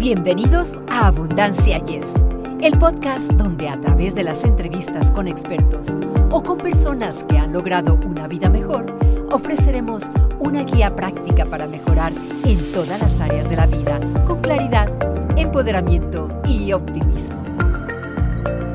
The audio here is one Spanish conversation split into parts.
Bienvenidos a Abundancia Yes, el podcast donde a través de las entrevistas con expertos o con personas que han logrado una vida mejor, ofreceremos una guía práctica para mejorar en todas las áreas de la vida con claridad, empoderamiento y optimismo.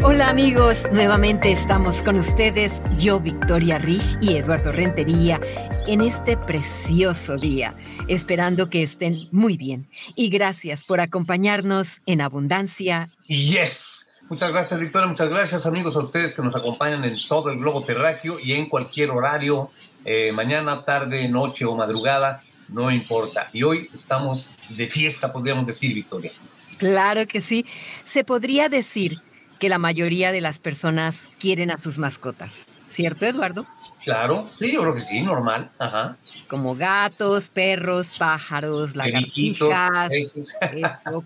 Hola amigos, nuevamente estamos con ustedes, yo Victoria Rich y Eduardo Rentería, en este precioso día, esperando que estén muy bien. Y gracias por acompañarnos en Abundancia. Yes. Muchas gracias Victoria, muchas gracias amigos a ustedes que nos acompañan en todo el globo terráqueo y en cualquier horario, eh, mañana, tarde, noche o madrugada, no importa. Y hoy estamos de fiesta, podríamos decir, Victoria. Claro que sí. Se podría decir que la mayoría de las personas quieren a sus mascotas, ¿cierto, Eduardo? Claro, sí, yo creo que sí, normal. Ajá. Como gatos, perros, pájaros, lagartijas,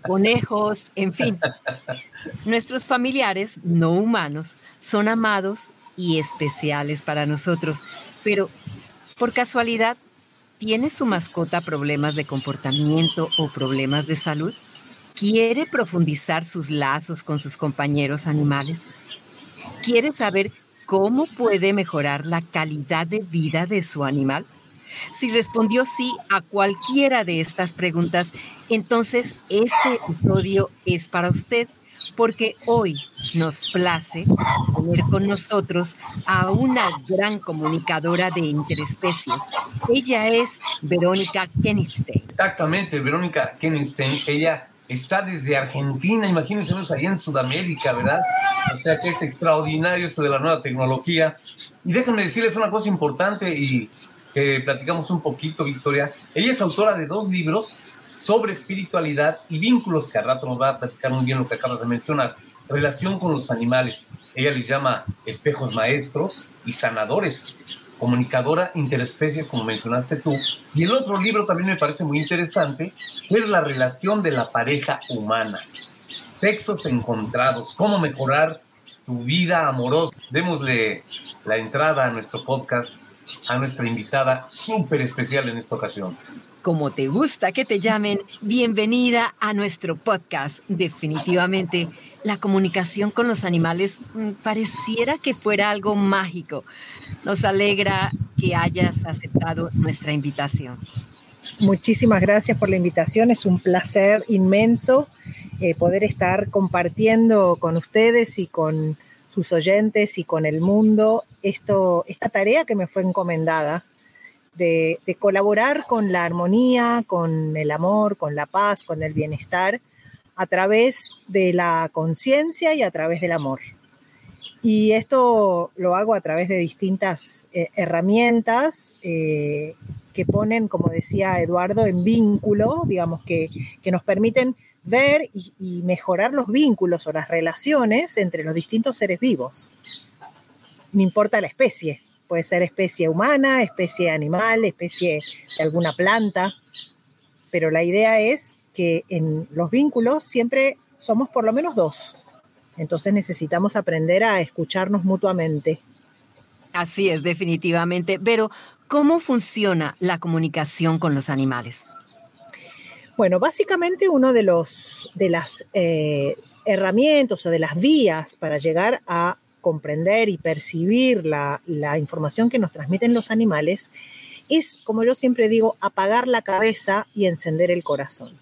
conejos, en fin. Nuestros familiares no humanos son amados y especiales para nosotros, pero por casualidad, ¿tiene su mascota problemas de comportamiento o problemas de salud? quiere profundizar sus lazos con sus compañeros animales, quiere saber cómo puede mejorar la calidad de vida de su animal. Si respondió sí a cualquiera de estas preguntas, entonces este episodio es para usted, porque hoy nos place tener con nosotros a una gran comunicadora de interespecies. Ella es Verónica Kenningstein. Exactamente, Verónica Kenningstein. Ella está desde Argentina, imagínense ahí en Sudamérica, ¿verdad? O sea que es extraordinario esto de la nueva tecnología. Y déjenme decirles una cosa importante y que platicamos un poquito, Victoria. Ella es autora de dos libros sobre espiritualidad y vínculos, que al rato nos va a platicar muy bien lo que acabas de mencionar. Relación con los animales. Ella les llama espejos maestros y sanadores comunicadora interespecies, como mencionaste tú. Y el otro libro también me parece muy interesante, es la relación de la pareja humana. Sexos encontrados, cómo mejorar tu vida amorosa. Démosle la entrada a nuestro podcast a nuestra invitada súper especial en esta ocasión. Como te gusta que te llamen, bienvenida a nuestro podcast. Definitivamente la comunicación con los animales mm, pareciera que fuera algo mágico. Nos alegra que hayas aceptado nuestra invitación. Muchísimas gracias por la invitación. Es un placer inmenso eh, poder estar compartiendo con ustedes y con sus oyentes y con el mundo esto, esta tarea que me fue encomendada de colaborar con la armonía, con el amor, con la paz, con el bienestar a través de la conciencia y a través del amor. Y esto lo hago a través de distintas eh, herramientas eh, que ponen, como decía Eduardo, en vínculo, digamos, que, nos permiten ver y, y, mejorar los vínculos o las relaciones entre los distintos seres vivos. No importa la especie, puede ser especie humana, especie animal, especie de alguna planta, pero la idea es que en los vínculos siempre somos por lo menos dos. Entonces necesitamos aprender a escucharnos mutuamente. Así es, definitivamente. Pero, ¿cómo funciona la comunicación con los animales? Bueno, básicamente uno de los de las eh, herramientas o de las vías para llegar a comprender y percibir la, información que nos transmiten los animales es, como yo siempre digo, apagar la cabeza y encender el corazón.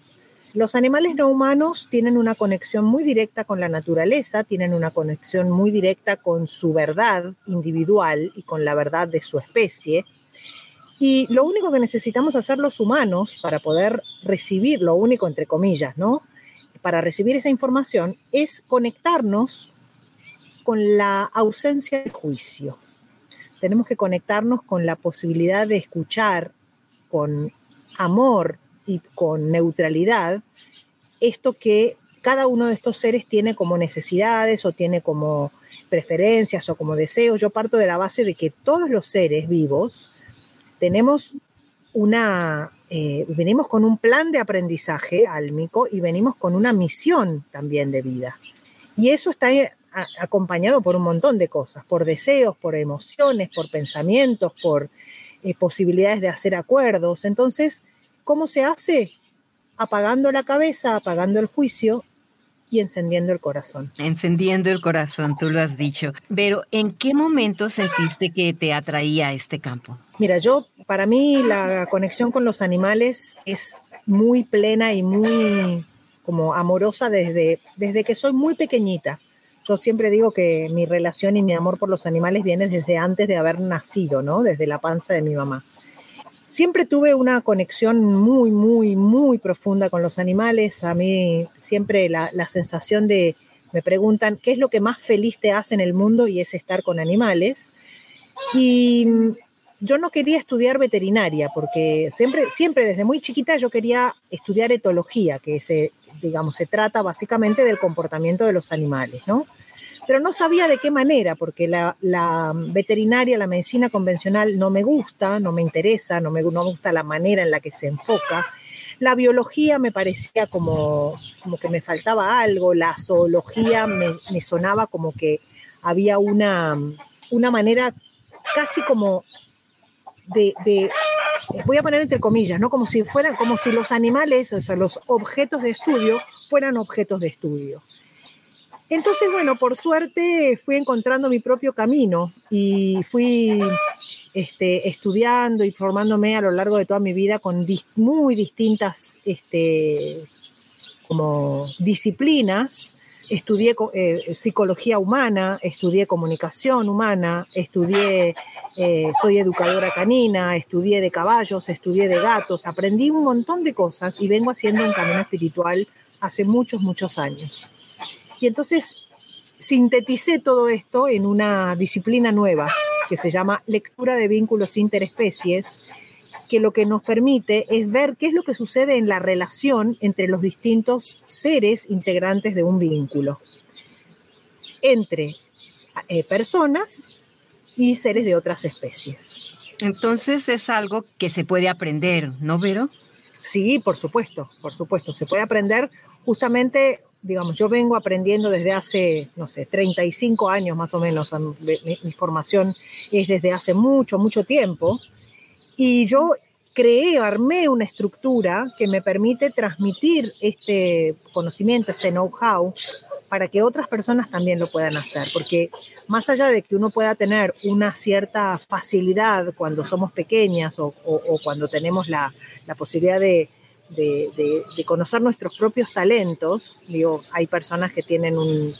Los animales no humanos tienen una conexión muy directa con la naturaleza, tienen una conexión muy directa con su verdad individual y con la verdad de su especie. Y lo único que necesitamos hacer los humanos para poder recibir, lo único entre comillas, ¿no? Para recibir esa información es conectarnos con la ausencia de juicio. Tenemos que conectarnos con la posibilidad de escuchar con amor y con neutralidad esto que cada uno de estos seres tiene como necesidades o tiene como preferencias o como deseos. Yo parto de la base de que todos los seres vivos tenemos una, eh, venimos con un plan de aprendizaje álmico y venimos con una misión también de vida. Y eso está acompañado por un montón de cosas, por deseos, por emociones, por pensamientos, por eh, posibilidades de hacer acuerdos. Entonces, ¿Cómo se hace? apagando la cabeza, apagando el juicio y encendiendo el corazón. Encendiendo el corazón, tú lo has dicho. Pero ¿en qué momento sentiste que te atraía este campo? Mira, yo, para mí la conexión con los animales es muy plena y muy como amorosa desde, desde que soy muy pequeñita. Yo siempre digo que mi relación y mi amor por los animales viene desde antes de haber nacido, ¿no? Desde la panza de mi mamá. Siempre tuve una conexión muy, muy, muy profunda con los animales. A mí siempre la, la sensación de, me preguntan, ¿qué es lo que más feliz te hace en el mundo? Y es estar con animales. Y yo no quería estudiar veterinaria porque siempre, siempre desde muy chiquita yo quería estudiar etología, que se, digamos, se trata básicamente del comportamiento de los animales, ¿no? Pero no sabía de qué manera, porque la, veterinaria, la medicina convencional no me gusta, no me interesa, no me, gusta la manera en la que se enfoca. La biología me parecía como, como que me faltaba algo, la zoología me, sonaba como que había una, una manera casi como de, de, voy a poner entre comillas, ¿no? Como si fueran, como si los animales, o sea, los objetos de estudio fueran objetos de estudio. Entonces, bueno, por suerte fui encontrando mi propio camino y fui este, estudiando y formándome a lo largo de toda mi vida con muy distintas este, como disciplinas. Estudié eh, psicología humana, estudié comunicación humana, estudié, eh, soy educadora canina, estudié de caballos, estudié de gatos, aprendí un montón de cosas y vengo haciendo un camino espiritual hace muchos, muchos años. Y entonces sinteticé todo esto en una disciplina nueva que se llama lectura de vínculos interespecies, que lo que nos permite es ver qué es lo que sucede en la relación entre los distintos seres integrantes de un vínculo, entre eh, personas y seres de otras especies. Entonces es algo que se puede aprender, ¿no, Vero? Sí, por supuesto, por supuesto. Se puede aprender justamente digamos, yo vengo aprendiendo desde hace, no sé, 35 años más o menos, mi, formación es desde hace mucho, mucho tiempo, y yo creé, armé una estructura que me permite transmitir este conocimiento, este know-how, para que otras personas también lo puedan hacer, porque más allá de que uno pueda tener una cierta facilidad cuando somos pequeñas o, cuando tenemos la posibilidad de, de, conocer nuestros propios talentos. Digo, hay personas que tienen un,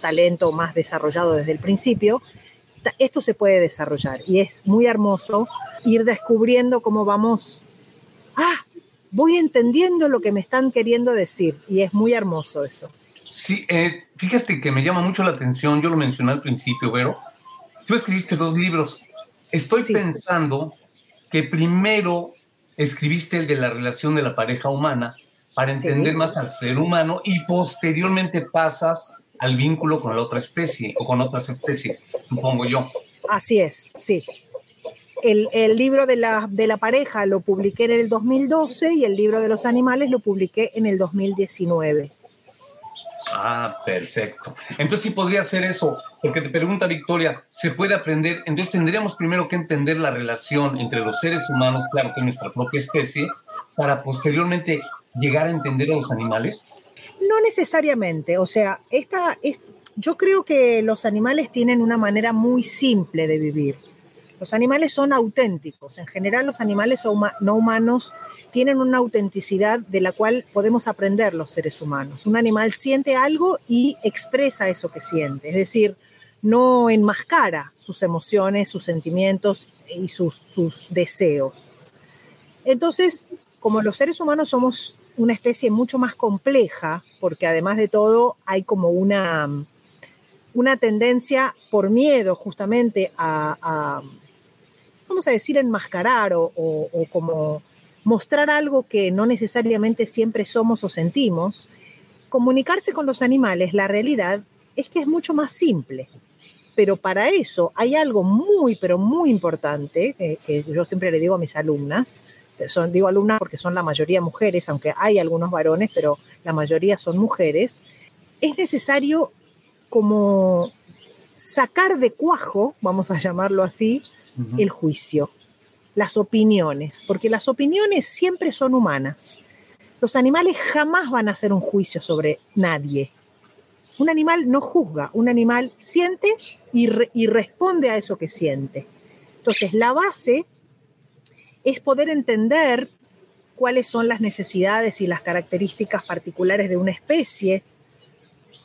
talento más desarrollado desde el principio. Esto se puede desarrollar y es muy hermoso ir descubriendo cómo vamos. Ah, voy entendiendo lo que me están queriendo decir y es muy hermoso eso. Sí, eh, fíjate que me llama mucho la atención, yo lo mencioné al principio, pero tú escribiste dos libros. Estoy pensando que primero escribiste el de la relación de la pareja humana para entender más al ser humano y posteriormente pasas al vínculo con la otra especie o con otras especies, supongo yo. Así es, sí. El, el, libro de la, de la pareja lo publiqué en el 2012 y el libro de los animales lo publiqué en el 2019. Ah, perfecto. Entonces sí podría ser eso, porque te pregunta Victoria, ¿se puede aprender? Entonces tendríamos primero que entender la relación entre los seres humanos, claro que nuestra propia especie, para posteriormente llegar a entender a los animales. No necesariamente, o sea, esta, es, yo creo que los animales tienen una manera muy simple de vivir. Los animales son auténticos. En general, los animales no humanos tienen una autenticidad de la cual podemos aprender los seres humanos. Un animal siente algo y expresa eso que siente. Es decir, no enmascara sus emociones, sus sentimientos y sus, deseos. Entonces, como los seres humanos somos una especie mucho más compleja, porque además de todo hay como una, una tendencia por miedo justamente a vamos a decir, enmascarar o, como mostrar algo que no necesariamente siempre somos o sentimos, comunicarse con los animales, la realidad es que es mucho más simple. Pero para eso hay algo muy, pero muy importante, eh, que yo siempre le digo a mis alumnas, son, digo alumnas porque son la mayoría mujeres, aunque hay algunos varones, pero la mayoría son mujeres, es necesario como sacar de cuajo, vamos a llamarlo así, el juicio, las opiniones, porque las opiniones siempre son humanas. Los animales jamás van a hacer un juicio sobre nadie. Un animal no juzga, un animal siente y, y responde a eso que siente. Entonces, la base es poder entender cuáles son las necesidades y las características particulares de una especie,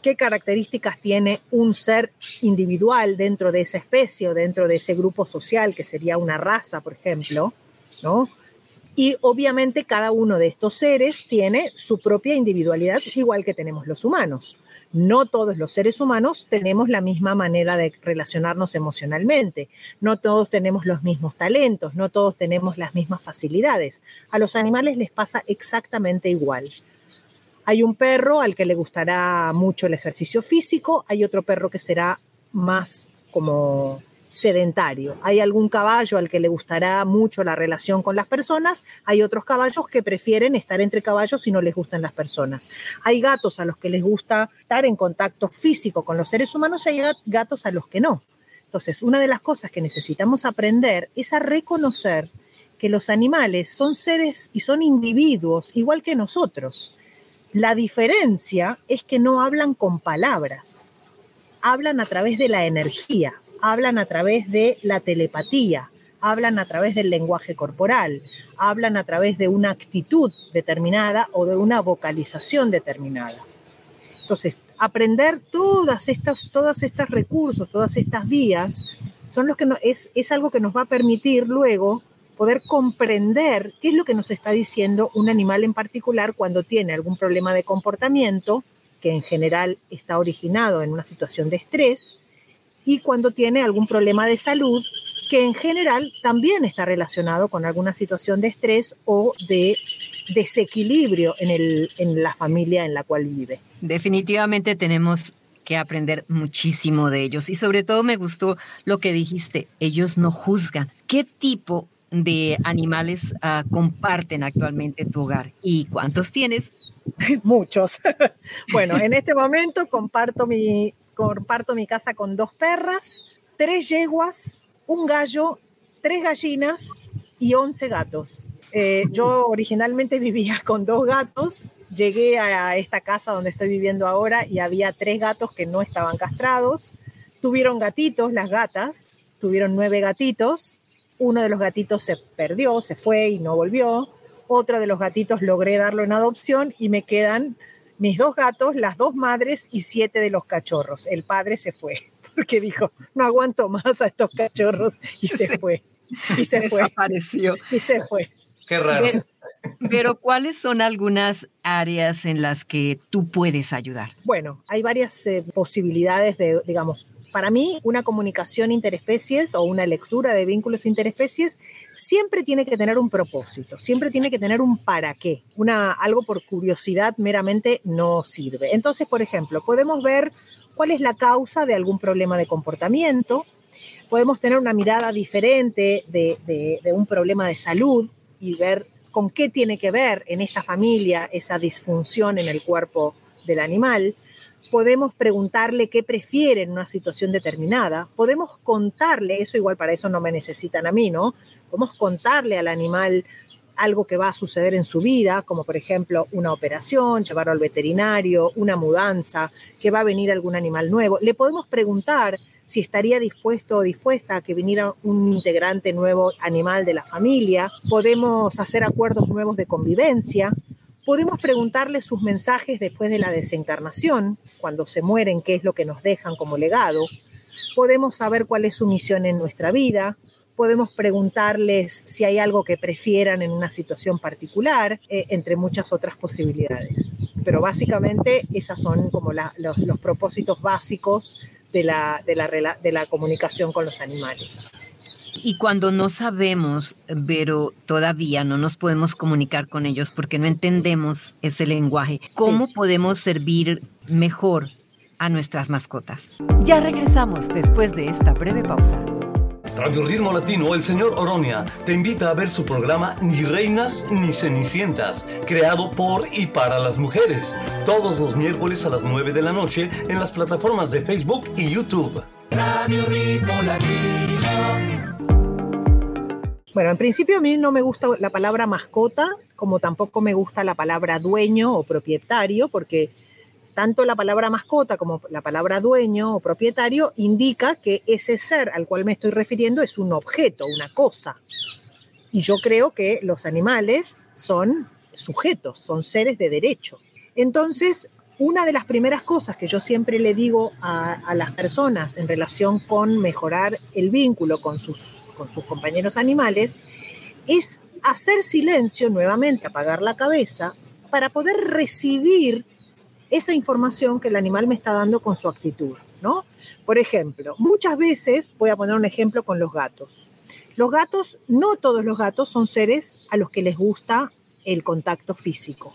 qué características tiene un ser individual dentro de esa especie o dentro de ese grupo social, que sería una raza, por ejemplo, ¿no? Y obviamente cada uno de estos seres tiene su propia individualidad, igual que tenemos los humanos. No todos los seres humanos tenemos la misma manera de relacionarnos emocionalmente, no todos tenemos los mismos talentos, no todos tenemos las mismas facilidades. A los animales les pasa exactamente igual. Hay un perro al que le gustará mucho el ejercicio físico, hay otro perro que será más como sedentario. Hay algún caballo al que le gustará mucho la relación con las personas, hay otros caballos que prefieren estar entre caballos si no les gustan las personas. Hay gatos a los que les gusta estar en contacto físico con los seres humanos y hay gatos a los que no. Entonces, una de las cosas que necesitamos aprender es a reconocer que los animales son seres y son individuos igual que nosotros la diferencia es que no hablan con palabras, hablan a través de la energía, hablan a través de la telepatía, hablan a través del lenguaje corporal, hablan a través de una actitud determinada o de una vocalización determinada. Entonces, aprender todas estas, todas estas recursos, todas estas vías, son los que es, es algo que nos va a permitir luego poder comprender qué es lo que nos está diciendo un animal en particular cuando tiene algún problema de comportamiento, que en general está originado en una situación de estrés, y cuando tiene algún problema de salud, que en general también está relacionado con alguna situación de estrés o de desequilibrio en, el, en la familia en la cual vive. Definitivamente tenemos que aprender muchísimo de ellos y sobre todo me gustó lo que dijiste, ellos no juzgan. ¿Qué tipo de animales ah, comparten actualmente tu hogar y cuántos tienes? Muchos. bueno, en este momento comparto mi, comparto mi casa con dos perras, tres yeguas, un gallo, tres gallinas y once gatos. Eh, yo originalmente vivía con dos gatos, llegué a esta casa donde estoy viviendo ahora y había tres gatos que no estaban castrados. Tuvieron gatitos, las gatas, tuvieron nueve gatitos uno de los gatitos se perdió, se fue y no volvió. Otro de los gatitos logré darlo en adopción y me quedan mis dos gatos, las dos madres y siete de los cachorros. El padre se fue porque dijo, no aguanto más a estos cachorros y se fue. Y se fue. Desapareció. Y se fue. Qué raro. pero, ¿cuáles son algunas áreas en las que tú puedes ayudar? Bueno, hay varias eh, posibilidades de, digamos, para mí, una comunicación interespecies o una lectura de vínculos interespecies siempre tiene que tener un propósito, siempre tiene que tener un para qué. Una, algo por curiosidad meramente no sirve. Entonces, por ejemplo, podemos ver cuál es la causa de algún problema de comportamiento, podemos tener una mirada diferente de, de un problema de salud y ver con qué tiene que ver en esta familia esa disfunción en el cuerpo del animal podemos preguntarle qué prefiere en una situación determinada, podemos contarle, eso igual para eso no me necesitan a mí, ¿no? Podemos contarle al animal algo que va a suceder en su vida, como por ejemplo una operación, llevarlo al veterinario, una mudanza, que va a venir algún animal nuevo. Le podemos preguntar si estaría dispuesto o dispuesta a que viniera un integrante nuevo animal de la familia. Podemos hacer acuerdos nuevos de convivencia. Podemos preguntarle sus mensajes después de la desencarnación, cuando se mueren, qué es lo que nos dejan como legado. Podemos saber cuál es su misión en nuestra vida. Podemos preguntarles si hay algo que prefieran en una situación particular, eh, entre muchas otras posibilidades. Pero básicamente esas son como los, propósitos básicos de la, de la comunicación con los animales. Y cuando no sabemos, pero todavía no nos podemos comunicar con ellos porque no entendemos ese lenguaje, ¿cómo podemos servir mejor a nuestras mascotas? Ya regresamos después de esta breve pausa. Radio Ritmo Latino, el señor Oronia, te invita a ver su programa Ni Reinas ni Cenicientas, creado por y para las mujeres, todos los miércoles a las 9 de la noche en las plataformas de Facebook y YouTube. Radio Ritmo Latino. Bueno, en principio a mí no me gusta la palabra mascota, como tampoco me gusta la palabra dueño o propietario, porque tanto la palabra mascota como la palabra dueño o propietario indica que ese ser al cual me estoy refiriendo es un objeto, una cosa. Y yo creo que los animales son sujetos, son seres de derecho. Entonces, una de las primeras cosas que yo siempre le digo a, las personas en relación con mejorar el vínculo con sus, con sus compañeros animales es hacer silencio, nuevamente apagar la cabeza, para poder recibir esa información que el animal me está dando con su actitud, ¿no? Por ejemplo, muchas veces, voy a poner un ejemplo con los gatos. Los gatos, no todos los gatos son seres a los que les gusta el contacto físico.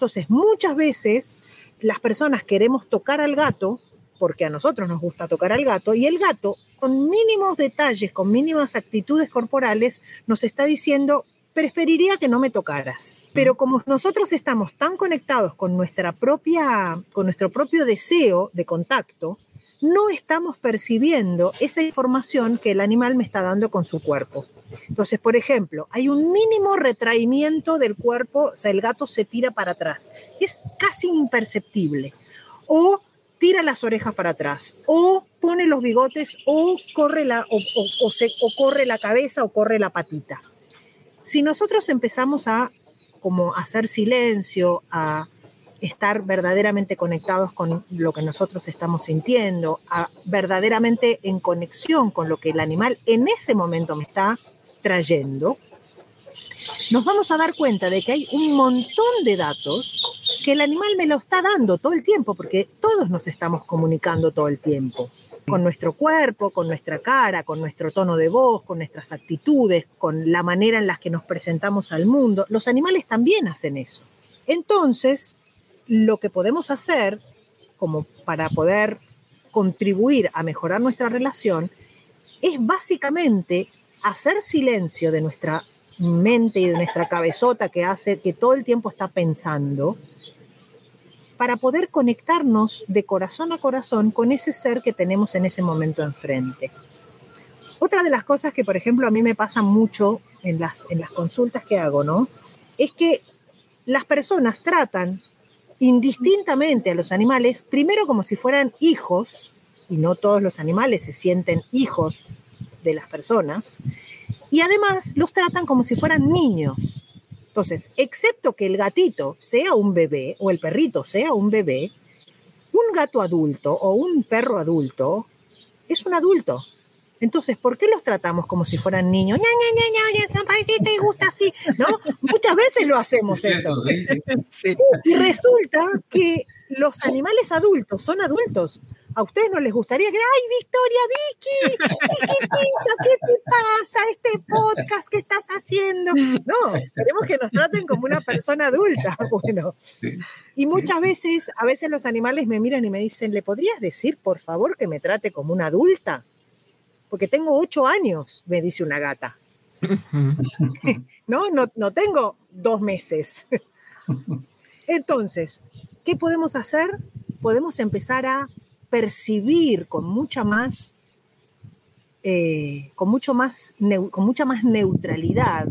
Entonces, muchas veces las personas queremos tocar al gato porque a nosotros nos gusta tocar al gato y el gato, con mínimos detalles, con mínimas actitudes corporales, nos está diciendo, preferiría que no me tocaras. Pero como nosotros estamos tan conectados con, nuestra propia, con nuestro propio deseo de contacto, no estamos percibiendo esa información que el animal me está dando con su cuerpo. Entonces, por ejemplo, hay un mínimo retraimiento del cuerpo, o sea, el gato se tira para atrás. Es casi imperceptible. O tira las orejas para atrás, o pone los bigotes, o corre la, o, se, o corre la cabeza, o corre la patita. Si nosotros empezamos a como hacer silencio, a estar verdaderamente conectados con lo que nosotros estamos sintiendo, a verdaderamente en conexión con lo que el animal en ese momento me está trayendo, nos vamos a dar cuenta de que hay un montón de datos que el animal me lo está dando todo el tiempo, porque todos nos estamos comunicando todo el tiempo con nuestro cuerpo, con nuestra cara, con nuestro tono de voz, con nuestras actitudes, con la manera en la que nos presentamos al mundo. Los animales también hacen eso. Entonces, lo que podemos hacer como para poder contribuir a mejorar nuestra relación es básicamente hacer silencio de nuestra mente y de nuestra cabezota que hace que todo el tiempo está pensando para poder conectarnos de corazón a corazón con ese ser que tenemos en ese momento enfrente. Otra de las cosas que, por ejemplo, a mí me pasa mucho en las, en las consultas que hago, ¿no? Es que las personas tratan indistintamente a los animales, primero como si fueran hijos, y no todos los animales se sienten hijos de las personas, y además los tratan como si fueran niños. Entonces, excepto que el gatito sea un bebé o el perrito sea un bebé, un gato adulto o un perro adulto es un adulto. Entonces, ¿por qué los tratamos como si fueran niños? ña, ña, ña, ña, te gusta así? ¿No? Muchas veces lo hacemos eso. y resulta que los animales adultos son adultos. ¿A ustedes no les gustaría que, ay, Victoria, Vicky, ¿qué te pasa? Este podcast que estás haciendo. No, queremos que nos traten como una persona adulta. Bueno. Y muchas veces, a veces los animales me miran y me dicen, ¿le podrías decir, por favor, que me trate como una adulta? Porque tengo ocho años, me dice una gata. no, no, no tengo dos meses. Entonces, ¿qué podemos hacer? Podemos empezar a percibir con mucha más, eh, con, mucho más con mucha más neutralidad,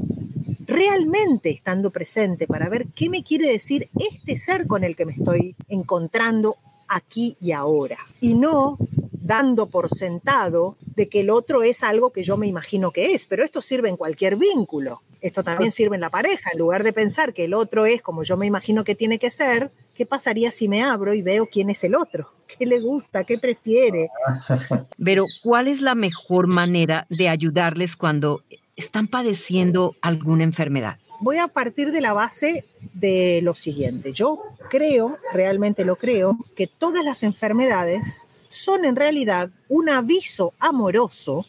realmente estando presente para ver qué me quiere decir este ser con el que me estoy encontrando aquí y ahora. Y no dando por sentado de que el otro es algo que yo me imagino que es, pero esto sirve en cualquier vínculo. Esto también sirve en la pareja. En lugar de pensar que el otro es como yo me imagino que tiene que ser, ¿qué pasaría si me abro y veo quién es el otro? ¿Qué le gusta? ¿Qué prefiere? Pero, ¿cuál es la mejor manera de ayudarles cuando están padeciendo alguna enfermedad? Voy a partir de la base de lo siguiente. Yo creo, realmente lo creo, que todas las enfermedades son en realidad un aviso amoroso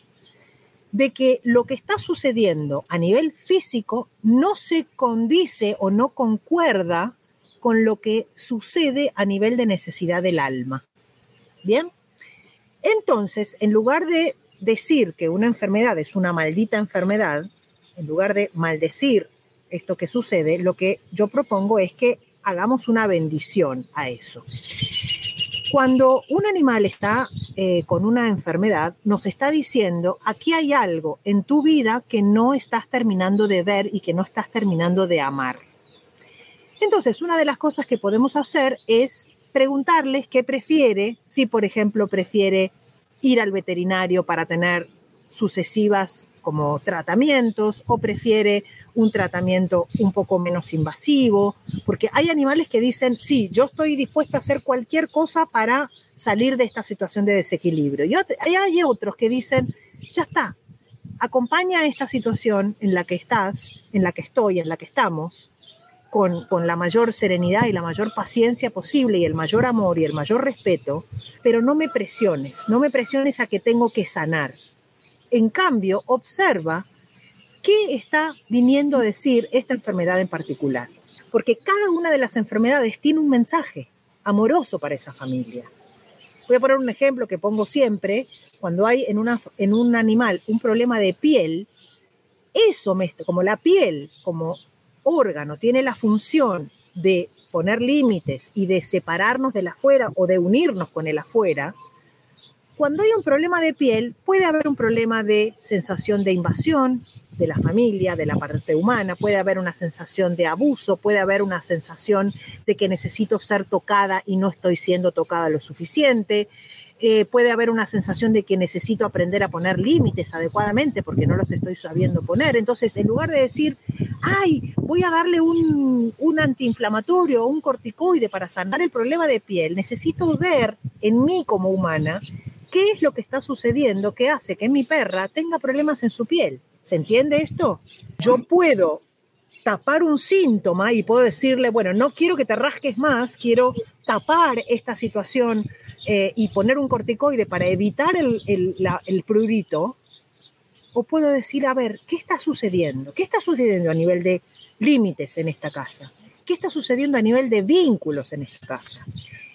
de que lo que está sucediendo a nivel físico no se condice o no concuerda con lo que sucede a nivel de necesidad del alma. Bien, entonces, en lugar de decir que una enfermedad es una maldita enfermedad, en lugar de maldecir esto que sucede, lo que yo propongo es que hagamos una bendición a eso. Cuando un animal está eh, con una enfermedad, nos está diciendo, aquí hay algo en tu vida que no estás terminando de ver y que no estás terminando de amar. Entonces, una de las cosas que podemos hacer es preguntarles qué prefiere, si por ejemplo prefiere ir al veterinario para tener sucesivas como tratamientos o prefiere un tratamiento un poco menos invasivo, porque hay animales que dicen, sí, yo estoy dispuesta a hacer cualquier cosa para salir de esta situación de desequilibrio. Y hay otros que dicen, ya está, acompaña esta situación en la que estás, en la que estoy, en la que estamos, con, con, la mayor serenidad y la mayor paciencia posible y el mayor amor y el mayor respeto, pero no me presiones, no me presiones a que tengo que sanar. En cambio, observa qué está viniendo a decir esta enfermedad en particular, porque cada una de las enfermedades tiene un mensaje amoroso para esa familia. Voy a poner un ejemplo que pongo siempre, cuando hay en, un animal un problema de piel, eso, como la piel, como órgano, tiene la función de poner límites y de separarnos del afuera o de unirnos con el afuera, cuando hay un problema de piel, puede haber un problema de sensación de invasión de la familia, de la parte humana, puede haber una sensación de abuso, puede haber una sensación de que necesito ser tocada y no estoy siendo tocada lo suficiente, eh, puede haber una sensación de que necesito aprender a poner límites adecuadamente porque no los estoy sabiendo poner. Entonces, en lugar de decir, ay, voy a darle un, un antiinflamatorio o un corticoide para sanar el problema de piel, necesito ver en mí como humana qué es lo que está sucediendo que hace que mi perra tenga problemas en su piel. ¿Se entiende esto? Yo puedo tapar un síntoma y puedo decirle, bueno, no quiero que te rasques más, quiero tapar esta situación eh, y poner un corticoide para evitar el, el prurito. O puedo decir, a ver, ¿qué está sucediendo? ¿Qué está sucediendo a nivel de límites en esta casa? ¿Qué está sucediendo a nivel de vínculos en esta casa?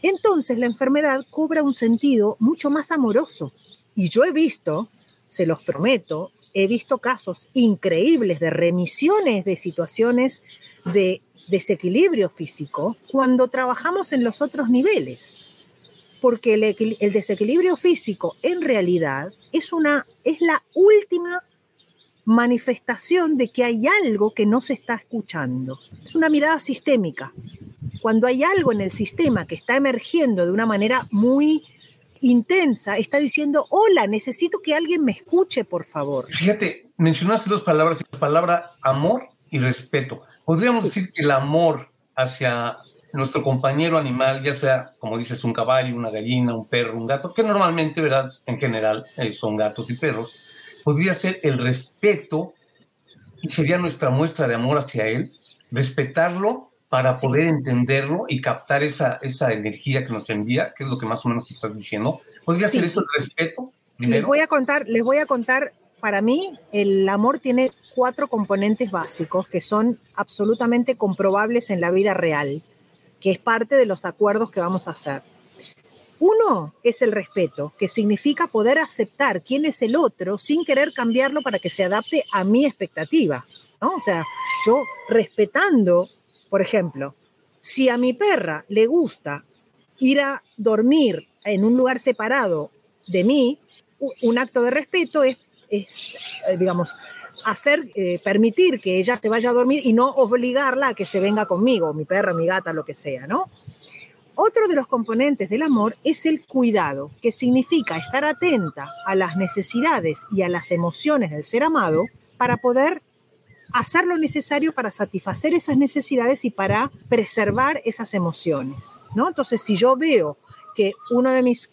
Entonces la enfermedad cobra un sentido mucho más amoroso. Y yo he visto, se los prometo, he visto casos increíbles de remisiones de situaciones de desequilibrio físico cuando trabajamos en los otros niveles. Porque el, desequilibrio físico en realidad es, una, es la última manifestación de que hay algo que no se está escuchando. Es una mirada sistémica cuando hay algo en el sistema que está emergiendo de una manera muy intensa, está diciendo, hola, necesito que alguien me escuche, por favor. Fíjate, mencionaste dos palabras, la palabra amor y respeto. Podríamos decir que el amor hacia nuestro compañero animal, ya sea, como dices, un caballo, una gallina, un perro, un gato, que normalmente, ¿verdad? En general eh, son gatos y perros, podría ser el respeto y sería nuestra muestra de amor hacia él, respetarlo para poder entenderlo y captar esa, esa energía que nos envía, que es lo que más o menos estás diciendo. ¿Podría ser eso el respeto? Les voy a contar, les voy a contar, para mí el amor tiene cuatro componentes básicos que son absolutamente comprobables en la vida real, que es parte de los acuerdos que vamos a hacer. Uno es el respeto, que significa poder aceptar quién es el otro sin querer cambiarlo para que se adapte a mi expectativa. ¿no? O sea, yo respetando por ejemplo, si a mi perra le gusta ir a dormir en un lugar separado de mí, un acto de respeto es, eh, digamos, hacer, eh, permitir que ella te vaya a dormir y no obligarla a que se venga conmigo, mi perra, mi gata, lo que sea, ¿no? Otro de los componentes del amor es el cuidado, que significa estar atenta a las necesidades y a las emociones del ser amado para poder hacer lo necesario para satisfacer esas necesidades y para preservar esas emociones, ¿no? Entonces, si yo veo que uno de mis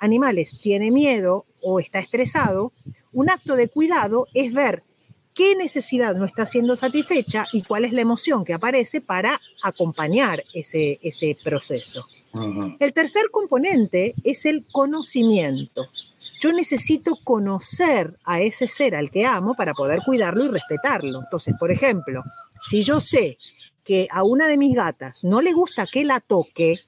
animales tiene miedo o está estresado, un acto de cuidado es ver qué necesidad no está siendo satisfecha y cuál es la emoción que aparece para acompañar ese, ese proceso. El tercer componente es el conocimiento. Yo necesito conocer a ese ser al que amo para poder cuidarlo y respetarlo. Entonces, por ejemplo, si yo sé que a una de mis gatas no le gusta que la toque,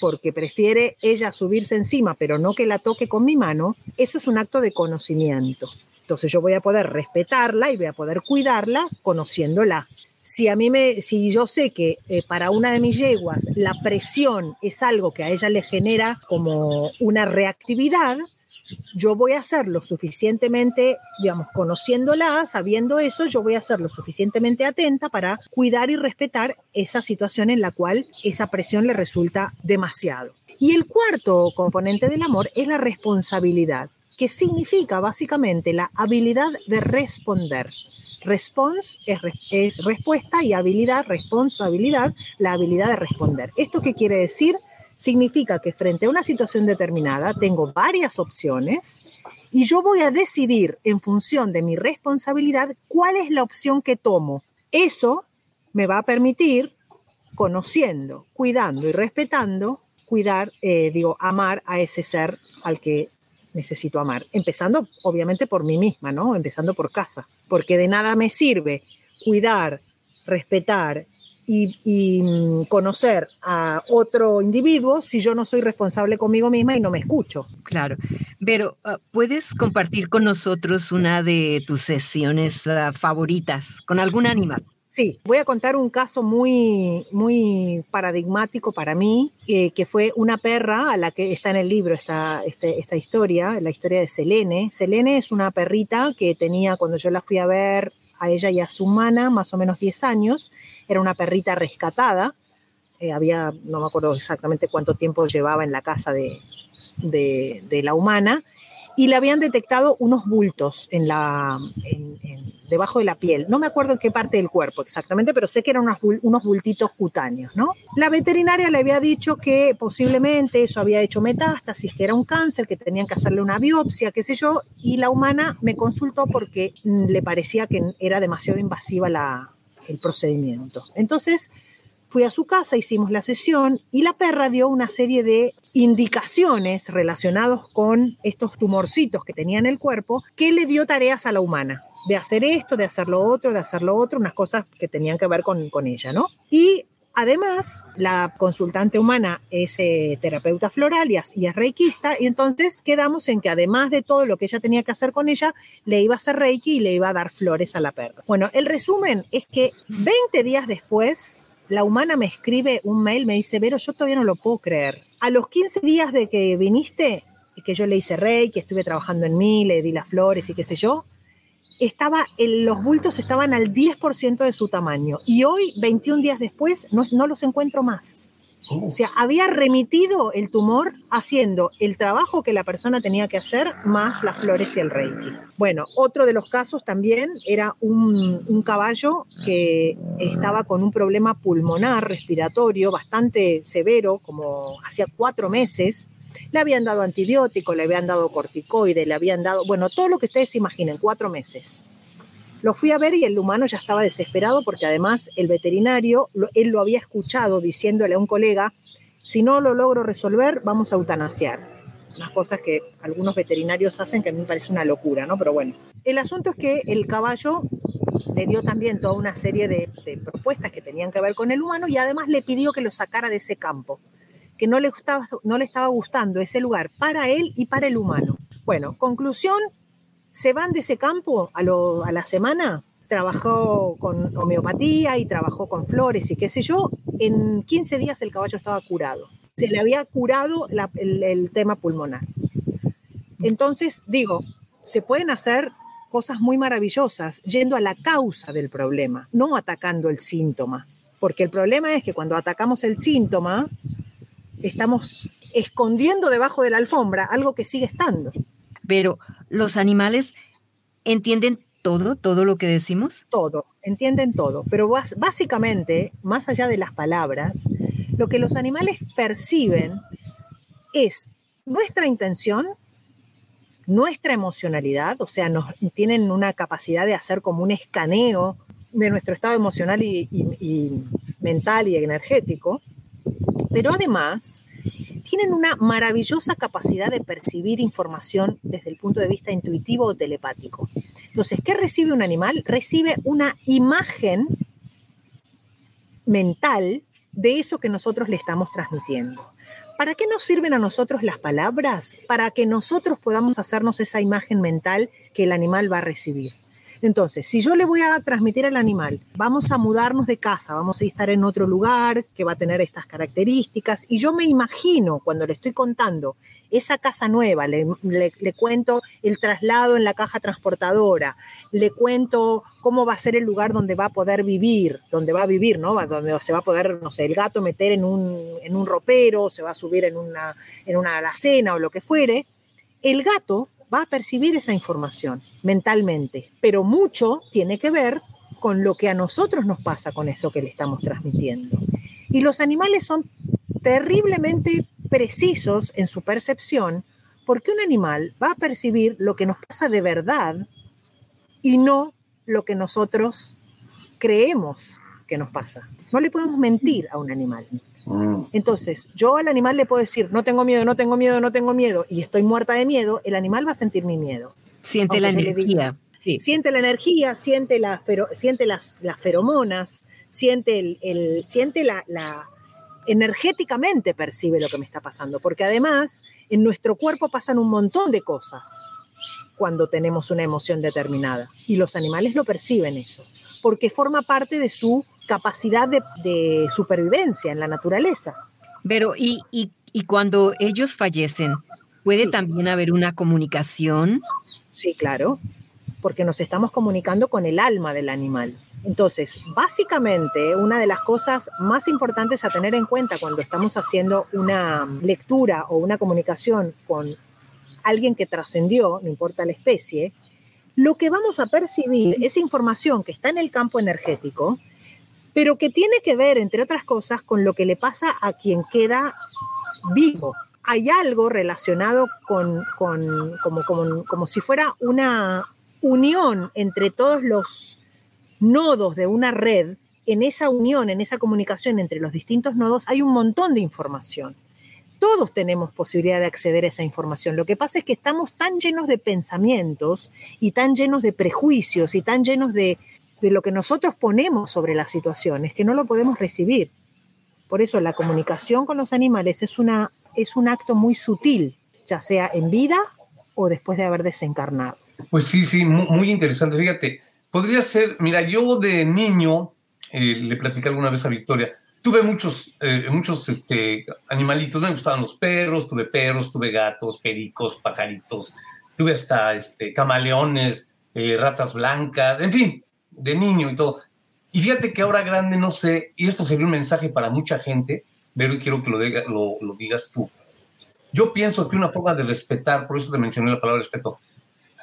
porque prefiere ella subirse encima, pero no que la toque con mi mano, eso es un acto de conocimiento. Entonces yo voy a poder respetarla y voy a poder cuidarla conociéndola. si a mí me, si yo sé que eh, para una de mis yeguas la presión es algo que a ella le genera como una reactividad, yo voy a ser lo suficientemente, digamos, conociéndola, sabiendo eso, yo voy a ser lo suficientemente atenta para cuidar y respetar esa situación en la cual esa presión le resulta demasiado. Y el cuarto componente del amor es la responsabilidad, que significa básicamente la habilidad de responder. Response es, respuesta y habilidad, responsabilidad, la habilidad de responder. ¿Esto qué quiere decir? Significa que frente a una situación determinada tengo varias opciones y yo voy a decidir en función de mi responsabilidad cuál es la opción que tomo. Eso me va a permitir, conociendo, cuidando y respetando, cuidar, eh, digo, amar a ese ser al que necesito amar. Empezando, obviamente, por mí misma, ¿no? Empezando por casa. Porque de nada me sirve cuidar, respetar y, mm, conocer a otro individuo si yo no soy responsable conmigo misma y no me escucho. Claro. Pero, ah, ¿puedes compartir con nosotros una de tus sesiones ah, favoritas con algún animal? Sí, voy a contar un caso muy, muy paradigmático para mí, eh, que fue una perra a la que está en el libro esta, este, esta historia, la historia de Selene. Selene es una perrita que tenía, cuando yo la fui a ver a ella y a su humana, más o menos 10 años, era una perrita rescatada, eh, había, no me acuerdo exactamente cuánto tiempo llevaba en la casa de, de, la humana, y le habían detectado unos bultos en la, debajo de la piel. No me acuerdo en qué parte del cuerpo exactamente, pero sé que eran unos, bultitos cutáneos, ¿no? La veterinaria le había dicho que posiblemente eso había hecho metástasis, que era un cáncer, que tenían que hacerle una biopsia, qué sé yo, y la humana me consultó porque le parecía que era demasiado invasiva la, el procedimiento. Entonces, fui a su casa, hicimos la sesión y la perra dio una serie de indicaciones relacionados con estos tumorcitos que tenía en el cuerpo que le dio tareas a la humana de hacer esto, de hacer lo otro, de hacer lo otro, unas cosas que tenían que ver con, con ella, ¿no? Y Además, la consultante humana es eh, terapeuta floral y, y, es reikista, y entonces quedamos en que además de todo lo que ella tenía que hacer con ella, le iba a hacer reiki y le iba a dar flores a la perra. Bueno, el resumen es que 20 días después, la humana me escribe un mail, me dice, Vero, yo todavía no lo puedo creer. A los 15 días de que viniste, que yo le hice reiki, estuve trabajando en mí, le di las flores y qué sé yo, estaba, los bultos estaban al 10% de su tamaño y hoy, 21 días después, no, no los encuentro más. Oh. O sea, había remitido el tumor haciendo el trabajo que la persona tenía que hacer más las flores y el reiki. Bueno, otro de los casos también era un, un caballo que estaba con un problema pulmonar respiratorio bastante severo, como hacía cuatro meses, le habían dado antibiótico, le habían dado corticoide, le habían dado, bueno, todo lo que ustedes imaginen, cuatro meses. Lo fui a ver y el humano ya estaba desesperado porque además el veterinario, él lo había escuchado diciéndole a un colega, si no lo logro resolver, vamos a eutanasiar. Unas cosas que algunos veterinarios hacen que a mí me parece una locura, ¿no? Pero bueno, el asunto es que el caballo le dio también toda una serie de, de propuestas que tenían que ver con el humano y además le pidió que lo sacara de ese campo que no le, gustaba, no le estaba gustando ese lugar para él y para el humano. Bueno, conclusión, se van de ese campo a, a la semana, trabajó con homeopatía y trabajó con flores y qué sé yo, en 15 días el caballo estaba curado. Se le había curado el tema pulmonar. Entonces, digo, se pueden hacer cosas muy maravillosas yendo a la causa del problema, no atacando el síntoma. Porque el problema es que cuando atacamos el síntoma, estamos escondiendo debajo de la alfombra algo que sigue estando. Pero los animales entienden todo, todo lo que decimos. Todo, entienden todo. Pero básicamente, más allá de las palabras, lo que los animales perciben es nuestra intención, nuestra emocionalidad, o sea, nos, tienen una capacidad de hacer como un escaneo de nuestro estado emocional y mental y energético, pero además tienen una maravillosa capacidad de percibir información desde el punto de vista intuitivo o telepático. Entonces, ¿qué recibe un animal? Recibe una imagen mental de eso que nosotros le estamos transmitiendo. ¿Para qué nos sirven a nosotros las palabras? Para que nosotros podamos hacernos esa imagen mental que el animal va a recibir. Entonces, si yo le voy a transmitir al animal, vamos a mudarnos de casa, vamos a estar en otro lugar que va a tener estas características, y yo me imagino cuando le estoy contando esa casa nueva, le, cuento el traslado en la caja transportadora, le cuento cómo va a ser el lugar donde va a poder vivir, donde va a vivir, ¿no? Donde se va a poder, no sé, el gato meter en un, en un ropero, se va a subir en una, en una alacena o lo que fuere, el gato va a percibir esa información mentalmente, pero mucho tiene que ver con lo que a nosotros nos pasa con eso que le estamos transmitiendo. Y los animales son terriblemente precisos en su percepción porque un animal va a percibir lo que nos pasa de verdad y no lo que nosotros creemos que nos pasa. No le podemos mentir a un animal. Mm. Entonces, yo al animal le puedo decir, no tengo miedo, no tengo miedo, no tengo miedo, y estoy muerta de miedo, el animal va a sentir mi miedo. Siente la energía. Siente la energía, siente, la siente las, feromonas, siente, el, siente la, la, energéticamente percibe lo que me está pasando, porque además en nuestro cuerpo pasan un montón de cosas cuando tenemos una emoción determinada, y los animales lo perciben eso, porque forma parte de su capacidad de, supervivencia en la naturaleza. Pero, ¿y, cuando ellos fallecen, puede también haber una comunicación? Sí, claro, porque nos estamos comunicando con el alma del animal. Entonces, básicamente, una de las cosas más importantes a tener en cuenta cuando estamos haciendo una lectura o una comunicación con alguien que trascendió, no importa la especie, lo que vamos a percibir es información que está en el campo energético, pero que tiene que ver, entre otras cosas, con lo que le pasa a quien queda vivo. Hay algo relacionado con, con como, como, como si fuera una unión entre todos los nodos de una red. En esa unión, en esa comunicación entre los distintos nodos, hay un montón de información todos tenemos posibilidad de acceder a esa información. Lo que pasa es que estamos tan llenos de pensamientos y tan llenos de prejuicios y tan llenos de, de lo que nosotros ponemos sobre las situaciones, que no lo podemos recibir. Por eso la comunicación con los animales es, una, es un acto muy sutil, ya sea en vida o después de haber desencarnado. Pues sí, sí, muy, interesante. Fíjate, podría ser, mira, yo de niño, eh, le platicé alguna vez a Victoria, tuve muchos, eh, muchos este, animalitos, me gustaban los perros, tuve perros, tuve gatos, pericos, pajaritos, tuve hasta este, camaleones, eh, ratas blancas, en fin, de niño y todo. Y fíjate que ahora grande, no sé, y esto sería un mensaje para mucha gente, pero quiero que lo, lo, digas tú. Yo pienso que una forma de respetar, por eso te mencioné la palabra respeto,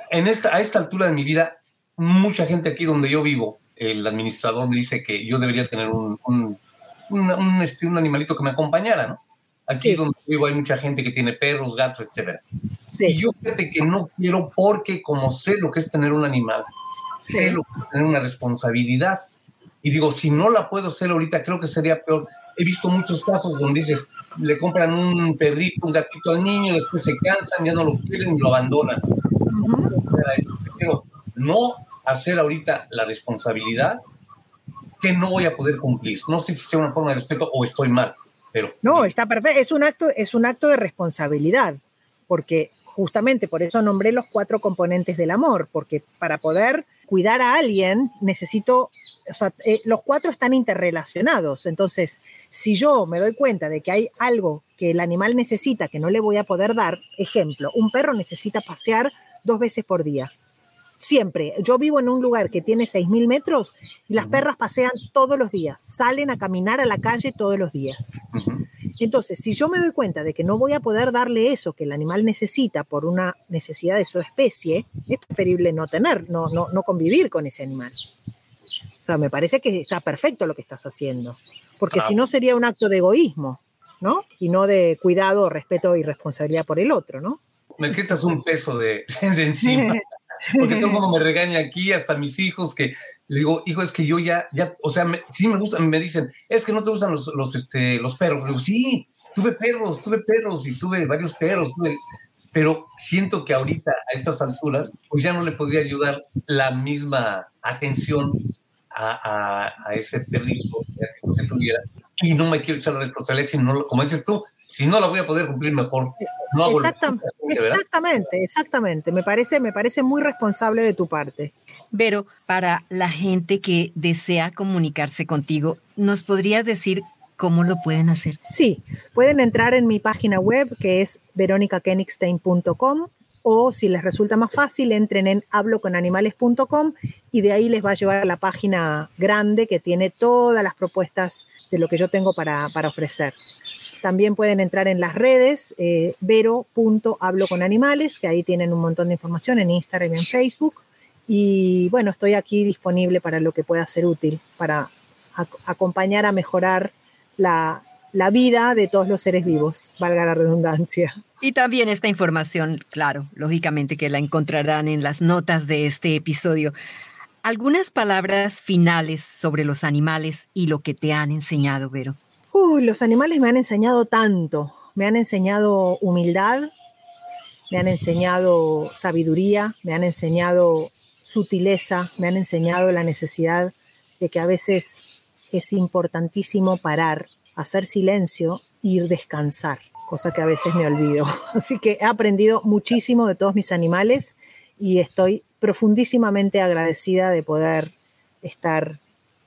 en esta, a esta altura de mi vida, mucha gente aquí donde yo vivo, el administrador me dice que yo debería tener un, un, un, este, un animalito que me acompañara, ¿no? Aquí donde vivo hay mucha gente que tiene perros, gatos, etc. Y yo fíjate que no quiero porque como sé lo que es tener un animal, sé tener una responsabilidad. Y digo, si no la puedo hacer ahorita, creo que sería peor. He visto muchos casos donde dices, le compran un perrito, un gatito al niño, después se cansan, ya no lo quieren y lo abandonan. Pero no hacer ahorita la responsabilidad que no voy a poder cumplir. No sé si sea una forma de respeto o estoy mal, pero... No, está perfecto. Es un acto, es un acto de responsabilidad, porque justamente por eso nombré los cuatro componentes del amor, porque para poder cuidar a alguien necesito, o sea, eh, los cuatro están interrelacionados. Entonces, si yo me doy cuenta de que hay algo que el animal necesita que no le voy a poder dar, ejemplo, un perro necesita pasear dos veces por día. Siempre. Yo vivo en un lugar que tiene 6.000 metros y las perras pasean todos los días, salen a caminar a la calle todos los días. Entonces, si yo me doy cuenta de que no voy a poder darle eso que el animal necesita por una necesidad de su especie, es preferible no tener, no, no, no convivir con ese animal. O sea, me parece que está perfecto lo que estás haciendo, porque si no sería un acto de egoísmo, ¿no? Y no de cuidado, respeto y responsabilidad por el otro, ¿no? Me quitas un peso de, de encima. Porque todo el mundo me regaña aquí, hasta mis hijos, que le digo, hijo, es que yo ya, ya, o sea, sí me gustan, me dicen, es que no te gustan los, los, este, los perros. Le digo, sí, tuve perros, tuve perros y tuve varios perros, pero siento que ahorita, a estas alturas, pues ya no le podría ayudar la misma atención a, a, ese perrito que tuviera. Y no me quiero echar la responsabilidad, si no, como dices tú, si no la voy a poder cumplir mejor. No exactamente, exactamente, exactamente. Me parece, me parece muy responsable de tu parte. Pero para la gente que desea comunicarse contigo, ¿nos podrías decir cómo lo pueden hacer? Sí, pueden entrar en mi página web que es veronicakenigstein.com o si les resulta más fácil, entren en habloconanimales.com y de ahí les va a llevar a la página grande que tiene todas las propuestas de lo que yo tengo para, ofrecer. También pueden entrar en las redes, eh, vero.habloconanimales, que ahí tienen un montón de información en Instagram y en Facebook. Y bueno, estoy aquí disponible para lo que pueda ser útil, para acompañar a mejorar la, la vida de todos los seres vivos, valga la redundancia. Y también esta información, claro, lógicamente que la encontrarán en las notas de este episodio. Algunas palabras finales sobre los animales y lo que te han enseñado, Vero. Uy, los animales me han enseñado tanto. Me han enseñado humildad, me han enseñado sabiduría, me han enseñado sutileza, me han enseñado la necesidad de que a veces es importantísimo parar, hacer silencio ir descansar, cosa que a veces me olvido. Así que he aprendido muchísimo de todos mis animales y estoy profundísimamente agradecida de poder estar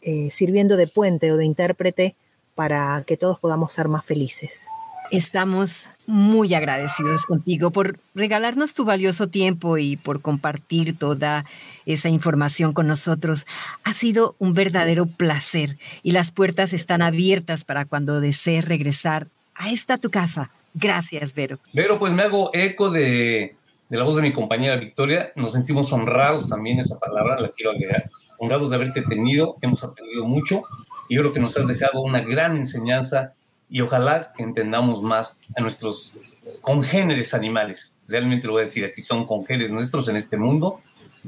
eh, sirviendo de puente o de intérprete para que todos podamos ser más felices. Estamos muy agradecidos contigo por regalarnos tu valioso tiempo y por compartir toda esa información con nosotros. Ha sido un verdadero placer y las puertas están abiertas para cuando desees regresar a esta tu casa. Gracias, Vero. Vero, pues me hago eco de, de la voz de mi compañera Victoria. Nos sentimos honrados también, esa palabra la quiero agregar. Honrados de haberte tenido, hemos aprendido mucho y yo creo que nos has dejado una gran enseñanza y ojalá entendamos más a nuestros congéneres animales. Realmente lo voy a decir así, son congéneres nuestros en este mundo.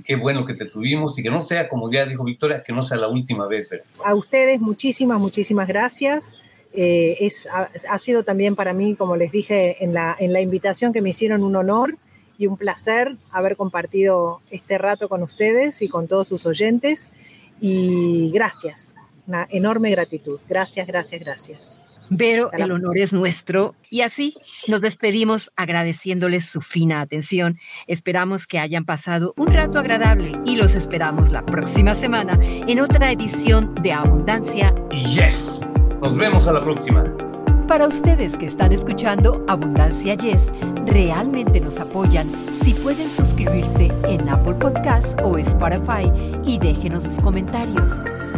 qué bueno que te tuvimos y que no sea, como ya dijo Victoria, que no sea la última vez. A ustedes muchísimas, muchísimas gracias. Eh, es, ha, sido también para mí, como les dije en la, en la invitación que me hicieron, un honor y un placer haber compartido este rato con ustedes y con todos sus oyentes. Y gracias, una enorme gratitud. Gracias, gracias, gracias. Pero el honor es nuestro y así nos despedimos agradeciéndoles su fina atención. Esperamos que hayan pasado un rato agradable y los esperamos la próxima semana en otra edición de Abundancia. Yes. Nos vemos a la próxima. Para ustedes que están escuchando Abundancia Yes, realmente nos apoyan si pueden suscribirse en Apple Podcasts o Spotify y déjenos sus comentarios.